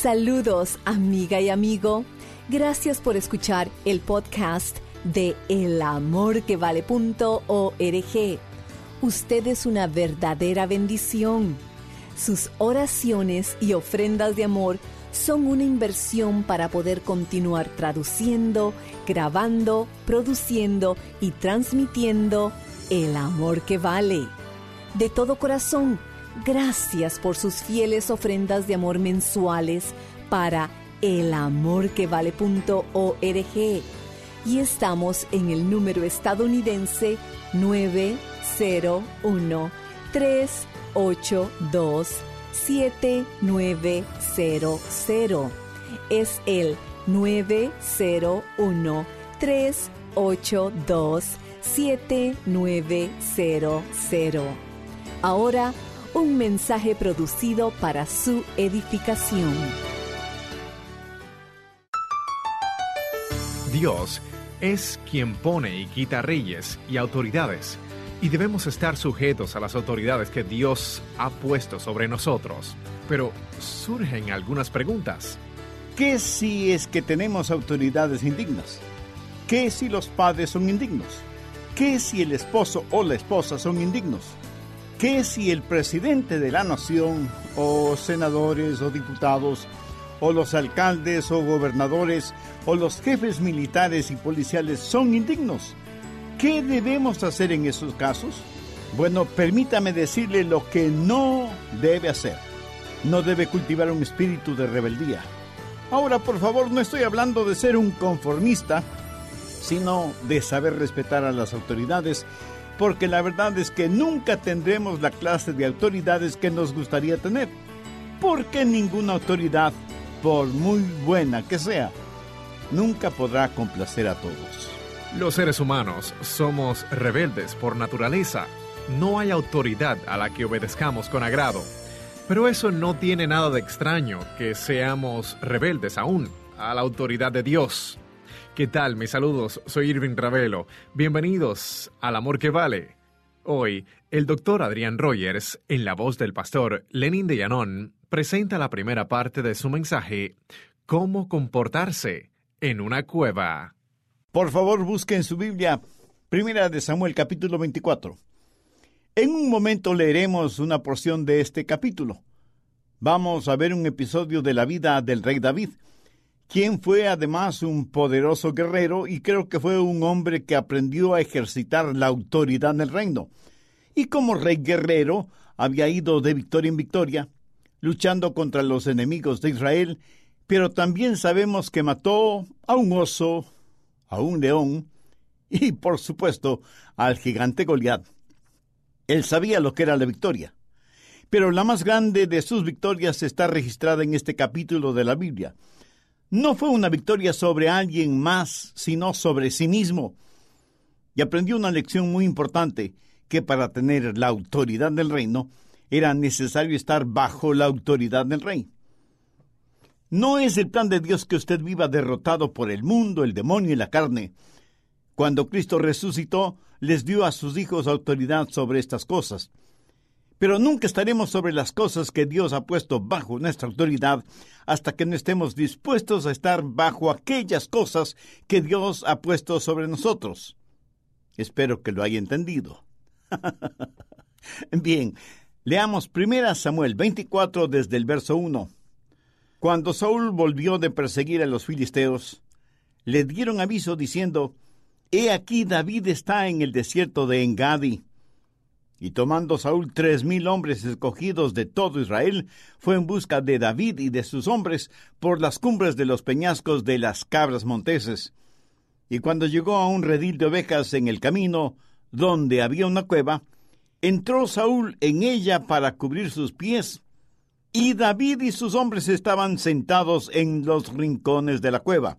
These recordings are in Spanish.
Saludos, amiga y amigo. Gracias por escuchar el podcast de elamorquevale.org. Usted es una verdadera bendición. Sus oraciones y ofrendas de amor son una inversión para poder continuar traduciendo, grabando, produciendo y transmitiendo el amor que vale. De todo corazón, gracias por sus fieles ofrendas de amor mensuales para elamorquevale.org. Y estamos en el número estadounidense 901 382 7900. Es el 901 382 7900. Ahora, un mensaje producido para su edificación. Dios es quien pone y quita reyes y autoridades, y debemos estar sujetos a las autoridades que Dios ha puesto sobre nosotros. Pero surgen algunas preguntas. ¿Qué si es que tenemos autoridades indignas? ¿Qué si los padres son indignos? ¿Qué si el esposo o la esposa son indignos? ¿Qué si el presidente de la nación, o senadores o diputados, o los alcaldes o gobernadores, o los jefes militares y policiales son indignos? ¿Qué debemos hacer en esos casos? Bueno, permítame decirle lo que no debe hacer. No debe cultivar un espíritu de rebeldía. Ahora, por favor, no estoy hablando de ser un conformista, sino de saber respetar a las autoridades, porque la verdad es que nunca tendremos la clase de autoridades que nos gustaría tener, porque ninguna autoridad, por muy buena que sea, nunca podrá complacer a todos. Los seres humanos somos rebeldes por naturaleza. No hay autoridad a la que obedezcamos con agrado. Pero eso no tiene nada de extraño que seamos rebeldes aún a la autoridad de Dios. ¿Qué tal? Mis saludos, soy Irving Ravelo. Bienvenidos al Amor que Vale. Hoy, el doctor Adrián Rogers, en la voz del pastor Lenin de Llanón, presenta la primera parte de su mensaje, Cómo comportarse en una cueva. Por favor, busquen su Biblia, Primera de Samuel capítulo 24. En un momento leeremos una porción de este capítulo. Vamos a ver un episodio de la vida del rey David, quien fue además un poderoso guerrero y creo que fue un hombre que aprendió a ejercitar la autoridad en el reino. Y como rey guerrero había ido de victoria en victoria, luchando contra los enemigos de Israel, pero también sabemos que mató a un oso, a un león y, por supuesto, al gigante Goliat. Él sabía lo que era la victoria. Pero la más grande de sus victorias está registrada en este capítulo de la Biblia. No fue una victoria sobre alguien más, sino sobre sí mismo. Y aprendió una lección muy importante, que para tener la autoridad del reino era necesario estar bajo la autoridad del rey. No es el plan de Dios que usted viva derrotado por el mundo, el demonio y la carne. Cuando Cristo resucitó, les dio a sus hijos autoridad sobre estas cosas. Pero nunca estaremos sobre las cosas que Dios ha puesto bajo nuestra autoridad hasta que no estemos dispuestos a estar bajo aquellas cosas que Dios ha puesto sobre nosotros. Espero que lo haya entendido. Bien, Leamos 1 Samuel 24 desde el verso 1. Cuando Saúl volvió de perseguir a los filisteos, le dieron aviso diciendo, He aquí David está en el desierto de Engadi. Y tomando Saúl tres mil hombres escogidos de todo Israel, fue en busca de David y de sus hombres por las cumbres de los peñascos de las cabras monteses. Y cuando llegó a un redil de ovejas en el camino, donde había una cueva, entró Saúl en ella para cubrir sus pies, y David y sus hombres estaban sentados en los rincones de la cueva.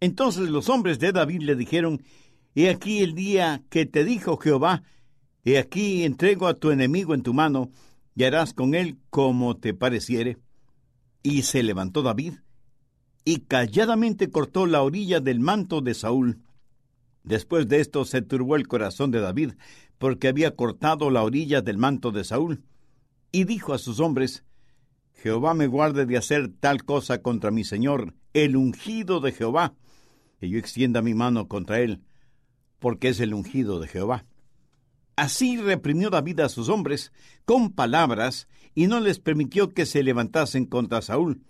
Entonces los hombres de David le dijeron, He aquí el día que te dijo Jehová, He aquí entrego a tu enemigo en tu mano, y harás con él como te pareciere. Y se levantó David, y calladamente cortó la orilla del manto de Saúl. Después de esto se turbó el corazón de David, porque había cortado la orilla del manto de Saúl, y dijo a sus hombres, Jehová me guarde de hacer tal cosa contra mi Señor, el ungido de Jehová, que yo extienda mi mano contra él, porque es el ungido de Jehová. Así reprimió David a sus hombres con palabras y no les permitió que se levantasen contra Saúl.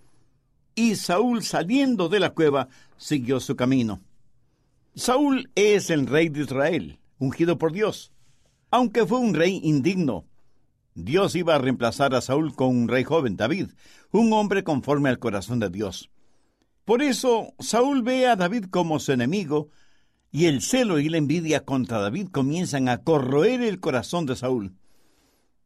Y Saúl, saliendo de la cueva, siguió su camino. Saúl es el rey de Israel, ungido por Dios. Aunque fue un rey indigno, Dios iba a reemplazar a Saúl con un rey joven, David, un hombre conforme al corazón de Dios. Por eso Saúl ve a David como su enemigo, y el celo y la envidia contra David comienzan a corroer el corazón de Saúl.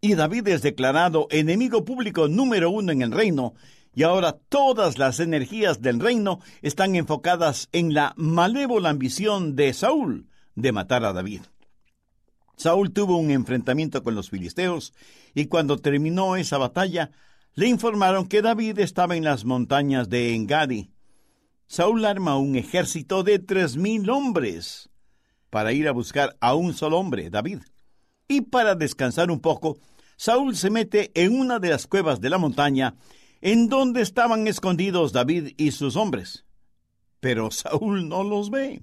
Y David es declarado enemigo público número uno en el reino, y ahora todas las energías del reino están enfocadas en la malévola ambición de Saúl de matar a David. Saúl tuvo un enfrentamiento con los filisteos y cuando terminó esa batalla le informaron que David estaba en las montañas de Engadi. Saúl arma un ejército de tres mil hombres para ir a buscar a un solo hombre, David. Y para descansar un poco, Saúl se mete en una de las cuevas de la montaña en donde estaban escondidos David y sus hombres. Pero Saúl no los ve.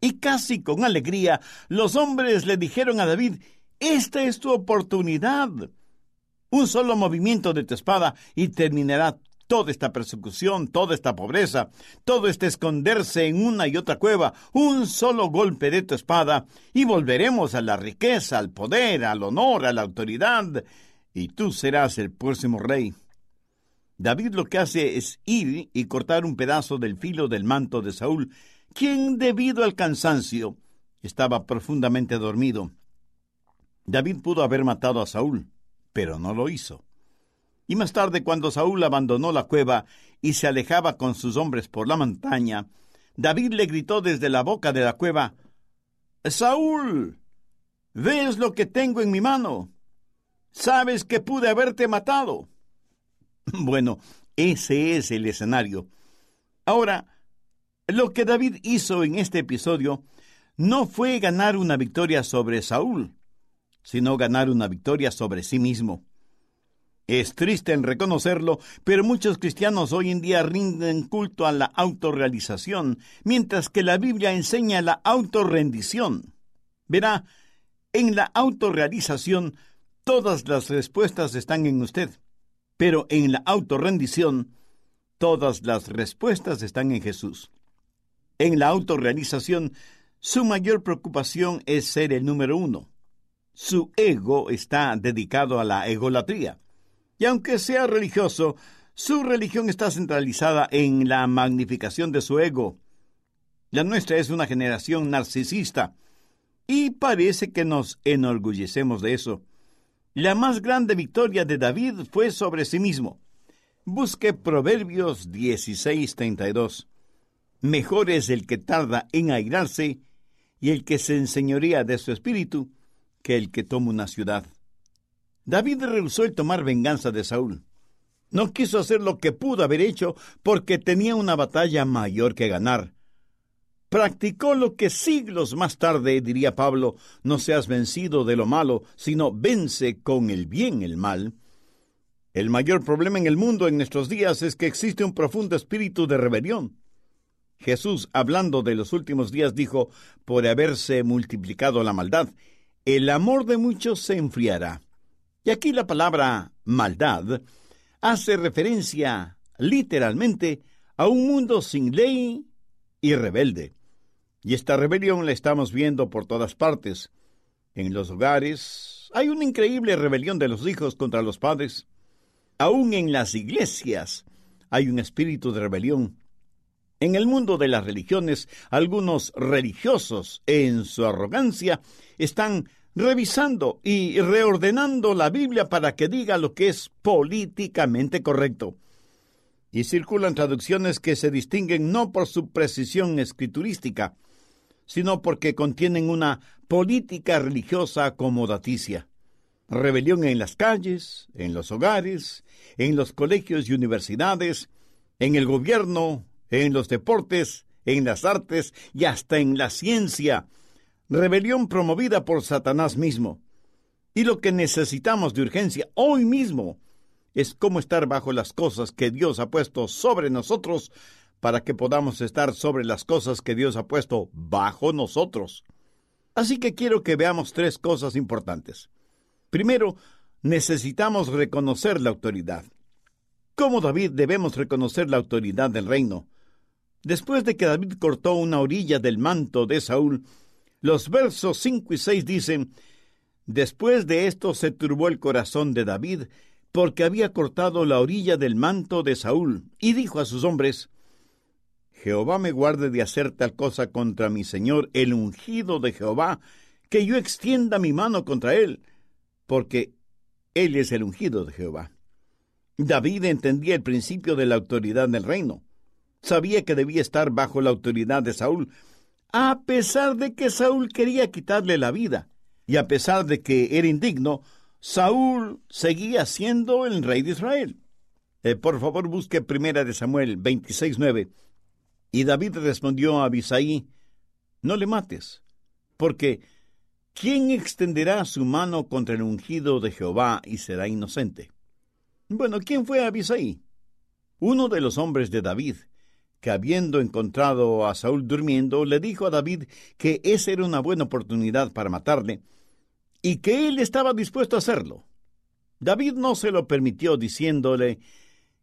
Y casi con alegría los hombres le dijeron a David, esta es tu oportunidad. Un solo movimiento de tu espada y terminará toda esta persecución, toda esta pobreza, todo este esconderse en una y otra cueva, un solo golpe de tu espada, y volveremos a la riqueza, al poder, al honor, a la autoridad, y tú serás el próximo rey. David lo que hace es ir y cortar un pedazo del filo del manto de Saúl, quien debido al cansancio estaba profundamente dormido. David pudo haber matado a Saúl, pero no lo hizo. Y más tarde, cuando Saúl abandonó la cueva y se alejaba con sus hombres por la montaña, David le gritó desde la boca de la cueva, Saúl, ¿ves lo que tengo en mi mano? ¿Sabes que pude haberte matado? Bueno, ese es el escenario. Ahora, lo que David hizo en este episodio no fue ganar una victoria sobre Saúl, sino ganar una victoria sobre sí mismo. Es triste en reconocerlo, pero muchos cristianos hoy en día rinden culto a la autorrealización, mientras que la Biblia enseña la autorrendición. Verá, en la autorrealización todas las respuestas están en usted, pero en la autorrendición todas las respuestas están en Jesús. En la autorrealización, su mayor preocupación es ser el número uno. Su ego está dedicado a la egolatría. Y aunque sea religioso, su religión está centralizada en la magnificación de su ego. La nuestra es una generación narcisista, y parece que nos enorgullecemos de eso. La más grande victoria de David fue sobre sí mismo. Busque Proverbios 16:32. Mejor es el que tarda en airarse y el que se enseñorea de su espíritu que el que toma una ciudad. David rehusó el tomar venganza de Saúl. No quiso hacer lo que pudo haber hecho porque tenía una batalla mayor que ganar. Practicó lo que siglos más tarde diría Pablo, no seas vencido de lo malo, sino vence con el bien el mal. El mayor problema en el mundo en nuestros días es que existe un profundo espíritu de rebelión. Jesús, hablando de los últimos días, dijo, por haberse multiplicado la maldad, el amor de muchos se enfriará. Y aquí la palabra maldad hace referencia literalmente a un mundo sin ley y rebelde. Y esta rebelión la estamos viendo por todas partes. En los hogares hay una increíble rebelión de los hijos contra los padres. Aún en las iglesias hay un espíritu de rebelión. En el mundo de las religiones, algunos religiosos, en su arrogancia, están revisando y reordenando la Biblia para que diga lo que es políticamente correcto. Y circulan traducciones que se distinguen no por su precisión escriturística, sino porque contienen una política religiosa acomodaticia. Rebelión en las calles, en los hogares, en los colegios y universidades, en el gobierno, en los deportes, en las artes y hasta en la ciencia. Rebelión promovida por Satanás mismo. Y lo que necesitamos de urgencia hoy mismo es cómo estar bajo las cosas que Dios ha puesto sobre nosotros para que podamos estar sobre las cosas que Dios ha puesto bajo nosotros. Así que quiero que veamos tres cosas importantes. Primero, necesitamos reconocer la autoridad. Como David debemos reconocer la autoridad del reino. Después de que David cortó una orilla del manto de Saúl, los versos 5 y 6 dicen, Después de esto se turbó el corazón de David, porque había cortado la orilla del manto de Saúl, y dijo a sus hombres, Jehová me guarde de hacer tal cosa contra mi Señor, el ungido de Jehová, que yo extienda mi mano contra él, porque él es el ungido de Jehová. David entendía el principio de la autoridad del reino. Sabía que debía estar bajo la autoridad de Saúl, a pesar de que Saúl quería quitarle la vida, y a pesar de que era indigno, Saúl seguía siendo el rey de Israel. Eh, por favor, busque Primera de Samuel 26.9. Y David respondió a Abisaí, No le mates, porque ¿quién extenderá su mano contra el ungido de Jehová y será inocente? Bueno, ¿quién fue Abisaí? Uno de los hombres de David, que habiendo encontrado a Saúl durmiendo, le dijo a David que esa era una buena oportunidad para matarle, y que él estaba dispuesto a hacerlo. David no se lo permitió diciéndole,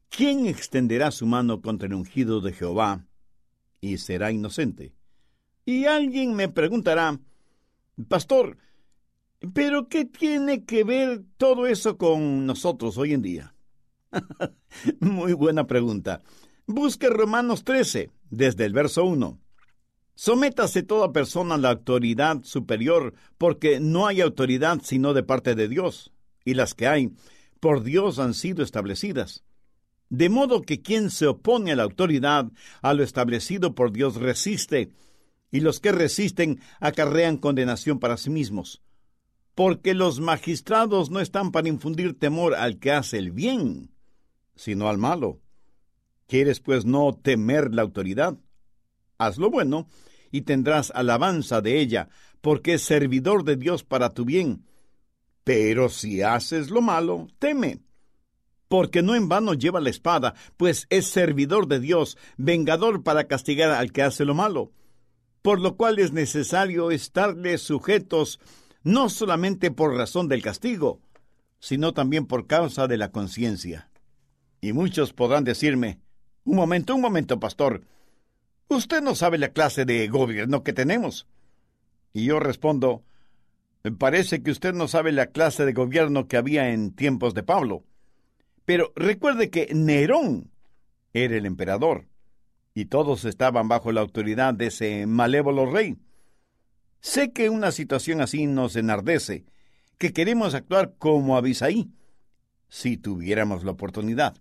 ¿quién extenderá su mano contra el ungido de Jehová y será inocente? Y alguien me preguntará, Pastor, ¿pero qué tiene que ver todo eso con nosotros hoy en día? Muy buena pregunta. Busque Romanos 13, desde el verso 1. Sométase toda persona a la autoridad superior, porque no hay autoridad sino de parte de Dios, y las que hay, por Dios han sido establecidas. De modo que quien se opone a la autoridad, a lo establecido por Dios, resiste, y los que resisten acarrean condenación para sí mismos. Porque los magistrados no están para infundir temor al que hace el bien, sino al malo. ¿Quieres pues no temer la autoridad? Haz lo bueno y tendrás alabanza de ella, porque es servidor de Dios para tu bien. Pero si haces lo malo, teme, porque no en vano lleva la espada, pues es servidor de Dios, vengador para castigar al que hace lo malo. Por lo cual es necesario estarle sujetos no solamente por razón del castigo, sino también por causa de la conciencia. Y muchos podrán decirme, un momento, un momento, pastor. Usted no sabe la clase de gobierno que tenemos. Y yo respondo, parece que usted no sabe la clase de gobierno que había en tiempos de Pablo. Pero recuerde que Nerón era el emperador, y todos estaban bajo la autoridad de ese malévolo rey. Sé que una situación así nos enardece, que queremos actuar como Abisaí, si tuviéramos la oportunidad.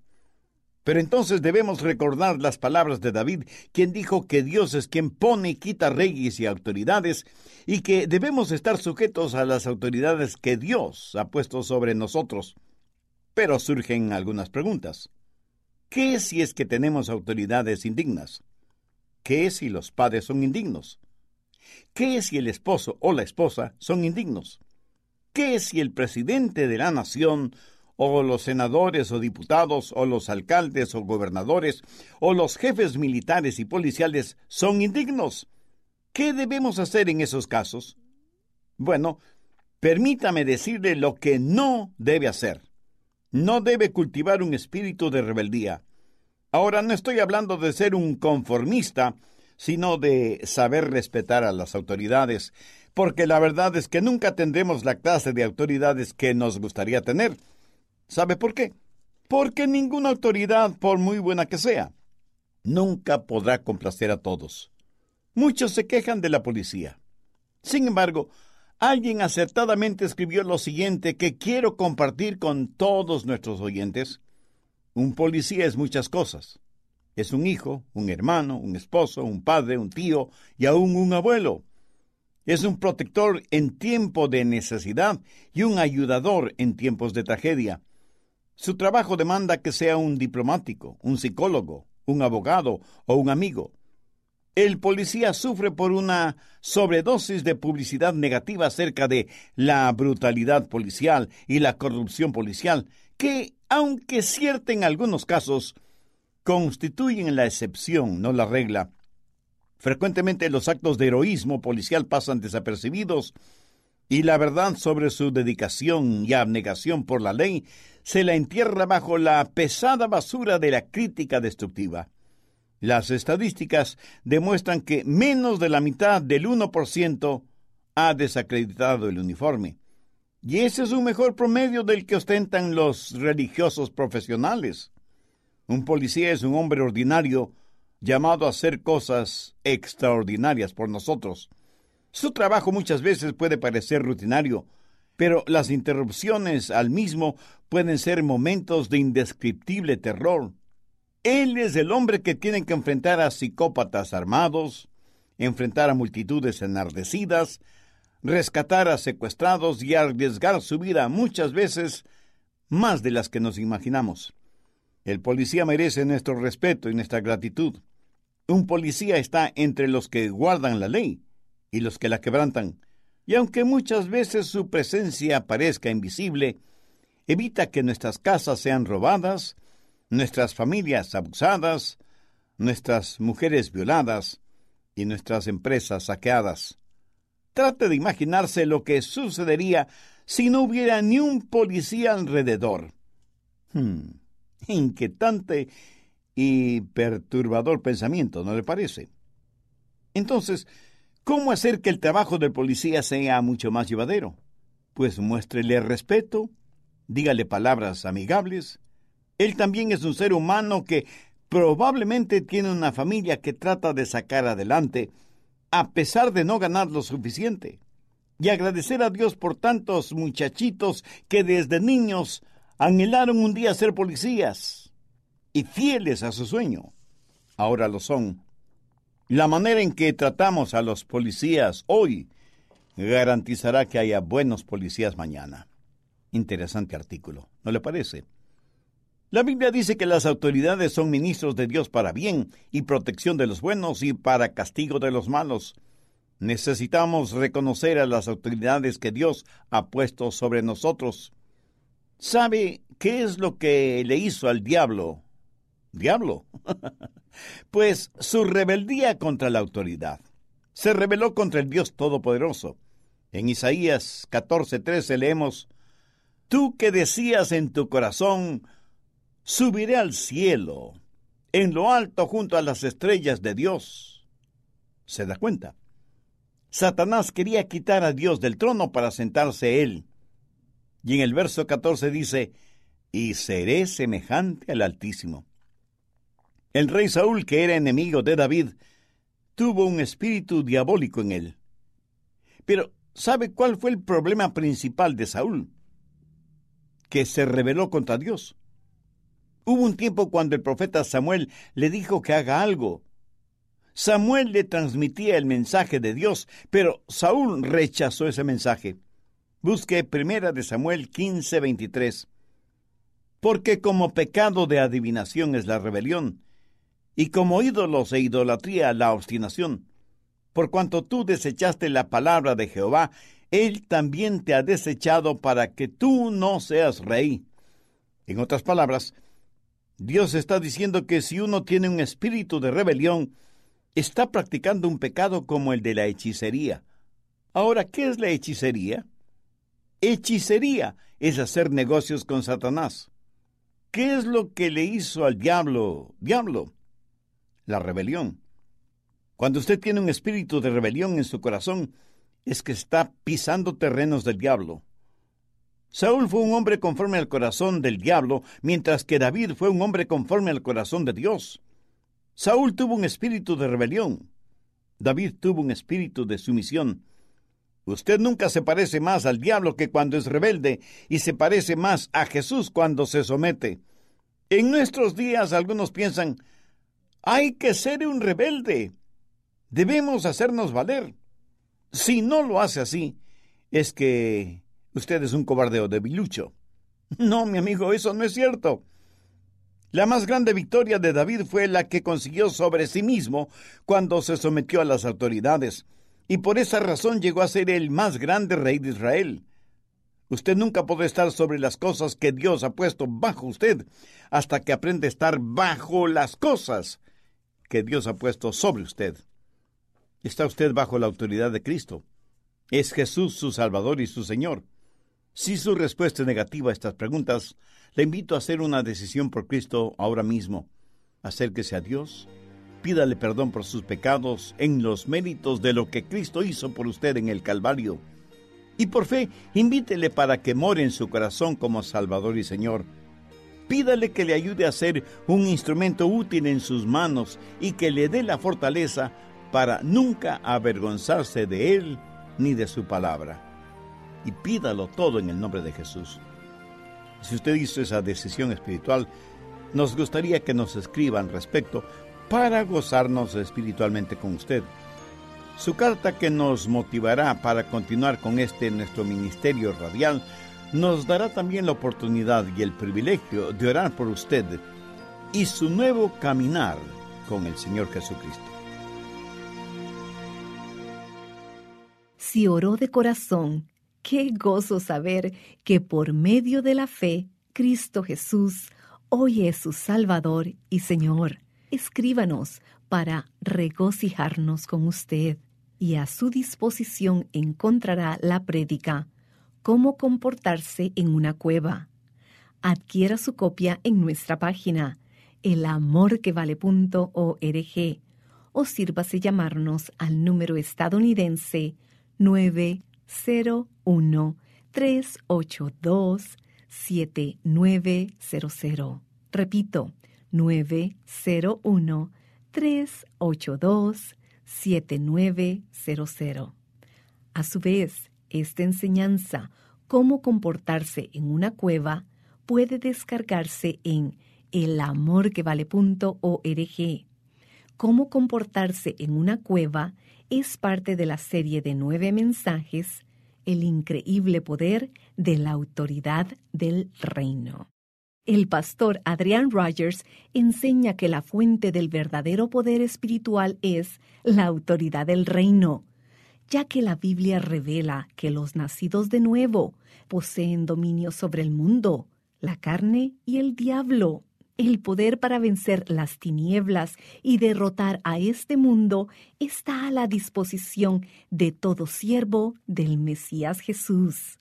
Pero entonces debemos recordar las palabras de David, quien dijo que Dios es quien pone y quita reyes y autoridades, y que debemos estar sujetos a las autoridades que Dios ha puesto sobre nosotros. Pero surgen algunas preguntas. ¿Qué si es que tenemos autoridades indignas? ¿Qué si los padres son indignos? ¿Qué si el esposo o la esposa son indignos? ¿Qué si el presidente de la nación o los senadores o diputados, o los alcaldes o gobernadores, o los jefes militares y policiales son indignos. ¿Qué debemos hacer en esos casos? Bueno, permítame decirle lo que no debe hacer. No debe cultivar un espíritu de rebeldía. Ahora no estoy hablando de ser un conformista, sino de saber respetar a las autoridades, porque la verdad es que nunca tendremos la clase de autoridades que nos gustaría tener. ¿Sabe por qué? Porque ninguna autoridad, por muy buena que sea, nunca podrá complacer a todos. Muchos se quejan de la policía. Sin embargo, alguien acertadamente escribió lo siguiente que quiero compartir con todos nuestros oyentes. Un policía es muchas cosas. Es un hijo, un hermano, un esposo, un padre, un tío y aún un abuelo. Es un protector en tiempo de necesidad y un ayudador en tiempos de tragedia. Su trabajo demanda que sea un diplomático, un psicólogo, un abogado o un amigo. El policía sufre por una sobredosis de publicidad negativa acerca de la brutalidad policial y la corrupción policial, que, aunque cierta en algunos casos, constituyen la excepción, no la regla. Frecuentemente los actos de heroísmo policial pasan desapercibidos y la verdad sobre su dedicación y abnegación por la ley se la entierra bajo la pesada basura de la crítica destructiva. Las estadísticas demuestran que menos de la mitad del 1% ha desacreditado el uniforme. Y ese es un mejor promedio del que ostentan los religiosos profesionales. Un policía es un hombre ordinario llamado a hacer cosas extraordinarias por nosotros. Su trabajo muchas veces puede parecer rutinario, pero las interrupciones al mismo pueden ser momentos de indescriptible terror. Él es el hombre que tiene que enfrentar a psicópatas armados, enfrentar a multitudes enardecidas, rescatar a secuestrados y arriesgar su vida muchas veces más de las que nos imaginamos. El policía merece nuestro respeto y nuestra gratitud. Un policía está entre los que guardan la ley y los que la quebrantan, y aunque muchas veces su presencia parezca invisible, evita que nuestras casas sean robadas, nuestras familias abusadas, nuestras mujeres violadas y nuestras empresas saqueadas. Trate de imaginarse lo que sucedería si no hubiera ni un policía alrededor. Hmm, inquietante y perturbador pensamiento, ¿no le parece? Entonces, ¿cómo hacer que el trabajo del policía sea mucho más llevadero? Pues muéstrele respeto, dígale palabras amigables. Él también es un ser humano que probablemente tiene una familia que trata de sacar adelante, a pesar de no ganar lo suficiente. Y agradecer a Dios por tantos muchachitos que desde niños anhelaron un día ser policías y fieles a su sueño. Ahora lo son. La manera en que tratamos a los policías hoy garantizará que haya buenos policías mañana. Interesante artículo, ¿no le parece? La Biblia dice que las autoridades son ministros de Dios para bien y protección de los buenos y para castigo de los malos. Necesitamos reconocer a las autoridades que Dios ha puesto sobre nosotros. ¿Sabe qué es lo que le hizo al diablo? ¿Diablo? pues su rebeldía contra la autoridad. Se rebeló contra el Dios Todopoderoso. En Isaías 14:13 leemos, Tú que decías en tu corazón, subiré al cielo, en lo alto junto a las estrellas de Dios. ¿Se da cuenta? Satanás quería quitar a Dios del trono para sentarse él. Y en el verso 14 dice, y seré semejante al Altísimo. El rey Saúl, que era enemigo de David, tuvo un espíritu diabólico en él. Pero, ¿sabe cuál fue el problema principal de Saúl? Que se rebeló contra Dios. Hubo un tiempo cuando el profeta Samuel le dijo que haga algo. Samuel le transmitía el mensaje de Dios, pero Saúl rechazó ese mensaje. Busque Primera de Samuel 15:23. Porque como pecado de adivinación es la rebelión, y como ídolos e idolatría la obstinación. Por cuanto tú desechaste la palabra de Jehová, Él también te ha desechado para que tú no seas rey. En otras palabras, Dios está diciendo que si uno tiene un espíritu de rebelión, está practicando un pecado como el de la hechicería. Ahora, ¿qué es la hechicería? Hechicería es hacer negocios con Satanás. ¿Qué es lo que le hizo al diablo? Diablo. La rebelión. Cuando usted tiene un espíritu de rebelión en su corazón, es que está pisando terrenos del diablo. Saúl fue un hombre conforme al corazón del diablo, mientras que David fue un hombre conforme al corazón de Dios. Saúl tuvo un espíritu de rebelión. David tuvo un espíritu de sumisión. Usted nunca se parece más al diablo que cuando es rebelde y se parece más a Jesús cuando se somete. En nuestros días algunos piensan, hay que ser un rebelde. Debemos hacernos valer. Si no lo hace así, es que usted es un cobarde o debilucho. No, mi amigo, eso no es cierto. La más grande victoria de David fue la que consiguió sobre sí mismo cuando se sometió a las autoridades, y por esa razón llegó a ser el más grande rey de Israel. Usted nunca puede estar sobre las cosas que Dios ha puesto bajo usted hasta que aprenda a estar bajo las cosas que Dios ha puesto sobre usted. Está usted bajo la autoridad de Cristo. ¿Es Jesús su Salvador y su Señor? Si su respuesta es negativa a estas preguntas, le invito a hacer una decisión por Cristo ahora mismo. Acérquese a Dios, pídale perdón por sus pecados en los méritos de lo que Cristo hizo por usted en el Calvario. Y por fe, invítele para que more en su corazón como Salvador y Señor. Pídale que le ayude a ser un instrumento útil en sus manos y que le dé la fortaleza para nunca avergonzarse de Él ni de su palabra. Y pídalo todo en el nombre de Jesús. Si usted hizo esa decisión espiritual, nos gustaría que nos escriban respecto para gozarnos espiritualmente con usted. Su carta que nos motivará para continuar con este nuestro ministerio radial nos dará también la oportunidad y el privilegio de orar por usted y su nuevo caminar con el Señor Jesucristo. Si oró de corazón, qué gozo saber que por medio de la fe, Cristo Jesús hoy es su Salvador y Señor. Escríbanos para regocijarnos con usted y a su disposición encontrará la prédica Cómo comportarse en una cueva. Adquiera su copia en nuestra página elamorquevale.org o sírvase llamarnos al número estadounidense 901-382-7900. Repito, 901-382-7900. A su vez, esta enseñanza, cómo comportarse en una cueva, puede descargarse en elamorquevale.org. Cómo comportarse en una cueva es parte de la serie de nueve mensajes El increíble poder de la autoridad del reino. El pastor Adrian Rogers enseña que la fuente del verdadero poder espiritual es la autoridad del reino, ya que la Biblia revela que los nacidos de nuevo poseen dominio sobre el mundo, la carne y el diablo. El poder para vencer las tinieblas y derrotar a este mundo está a la disposición de todo siervo del Mesías Jesús.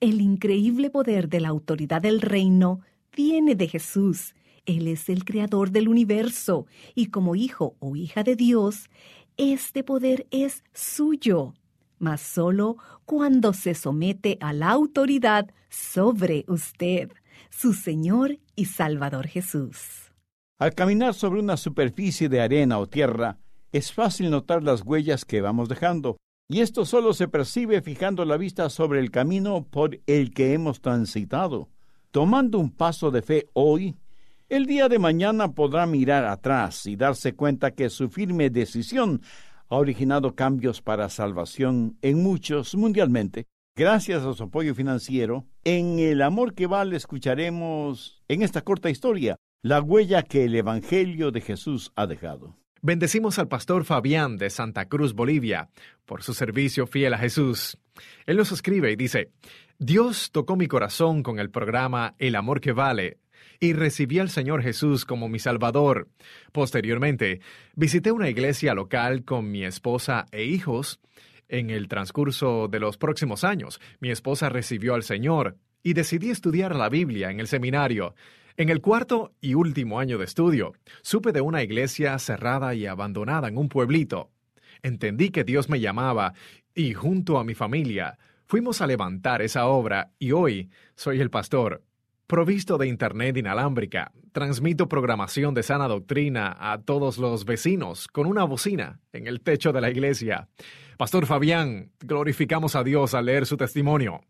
El increíble poder de la autoridad del reino viene de Jesús. Él es el creador del universo y como hijo o hija de Dios, este poder es suyo, mas solo cuando se somete a la autoridad sobre usted su Señor y Salvador Jesús. Al caminar sobre una superficie de arena o tierra, es fácil notar las huellas que vamos dejando, y esto solo se percibe fijando la vista sobre el camino por el que hemos transitado. Tomando un paso de fe hoy, el día de mañana podrá mirar atrás y darse cuenta que su firme decisión ha originado cambios para salvación en muchos mundialmente Gracias a su apoyo financiero, en El Amor que Vale escucharemos en esta corta historia la huella que el Evangelio de Jesús ha dejado. Bendecimos al pastor Fabián de Santa Cruz, Bolivia, por su servicio fiel a Jesús. Él nos escribe y dice, Dios tocó mi corazón con el programa El Amor que Vale y recibí al Señor Jesús como mi Salvador. Posteriormente, visité una iglesia local con mi esposa e hijos En el transcurso de los próximos años, mi esposa recibió al Señor y decidí estudiar la Biblia en el seminario. En el cuarto y último año de estudio, supe de una iglesia cerrada y abandonada en un pueblito. Entendí que Dios me llamaba y junto a mi familia fuimos a levantar esa obra y hoy soy el pastor. Provisto de Internet inalámbrica, transmito programación de sana doctrina a todos los vecinos con una bocina en el techo de la iglesia. Pastor Fabián, glorificamos a Dios al leer su testimonio.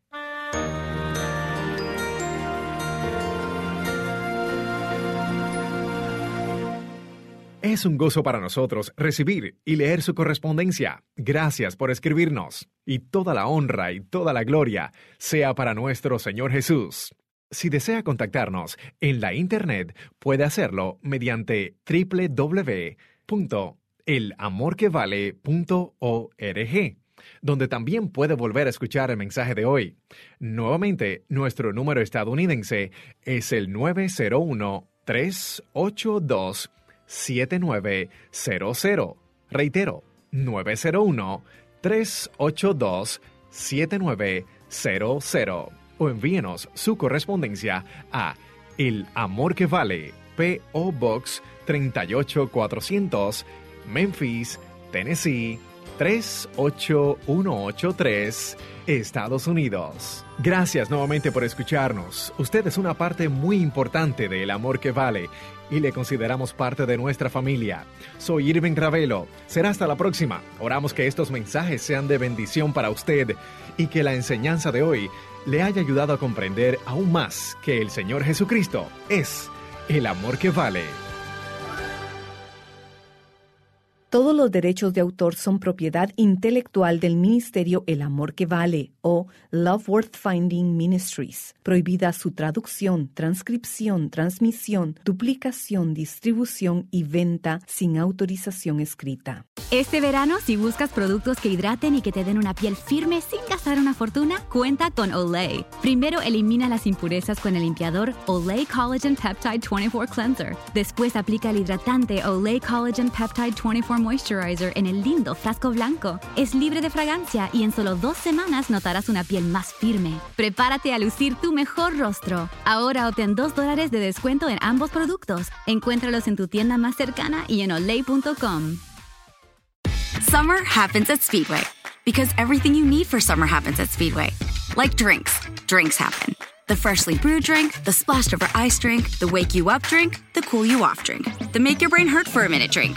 Es un gozo para nosotros recibir y leer su correspondencia. Gracias por escribirnos. Y toda la honra y toda la gloria sea para nuestro Señor Jesús. Si desea contactarnos en la Internet, puede hacerlo mediante www.elamorquevale.org, donde también puede volver a escuchar el mensaje de hoy. Nuevamente, nuestro número estadounidense es el 901 382 7900. Reitero, 901-382-7900. O envíenos su correspondencia a El Amor que Vale, P.O. Box 38400, Memphis, Tennessee 38183, Estados Unidos. Gracias nuevamente por escucharnos. Usted es una parte muy importante de El Amor que Vale y le consideramos parte de nuestra familia. Soy Irving Ravelo. Será hasta la próxima. Oramos que estos mensajes sean de bendición para usted y que la enseñanza de hoy le haya ayudado a comprender aún más que el Señor Jesucristo es el amor que vale. Todos los derechos de autor son propiedad intelectual del Ministerio El Amor que Vale o Love Worth Finding Ministries. Prohibida su traducción, transcripción, transmisión, duplicación, distribución y venta sin autorización escrita. Este verano, si buscas productos que hidraten y que te den una piel firme sin gastar una fortuna, cuenta con Olay. Primero elimina las impurezas con el limpiador Olay Collagen Peptide 24 Cleanser. Después aplica el hidratante Olay Collagen Peptide 24 Moisturizer en el lindo frasco blanco. Es libre de fragancia y en solo dos semanas notarás una piel más firme. Prepárate a lucir tu mejor rostro. Ahora obtén 2 dólares de descuento en ambos productos. Encuéntralos en tu tienda más cercana y en olay.com. Summer happens at Speedway because everything you need for summer happens at Speedway. Like drinks, drinks happen. The freshly brewed drink, the splashed over ice drink, the wake you up drink, the cool you off drink, the make your brain hurt for a minute drink.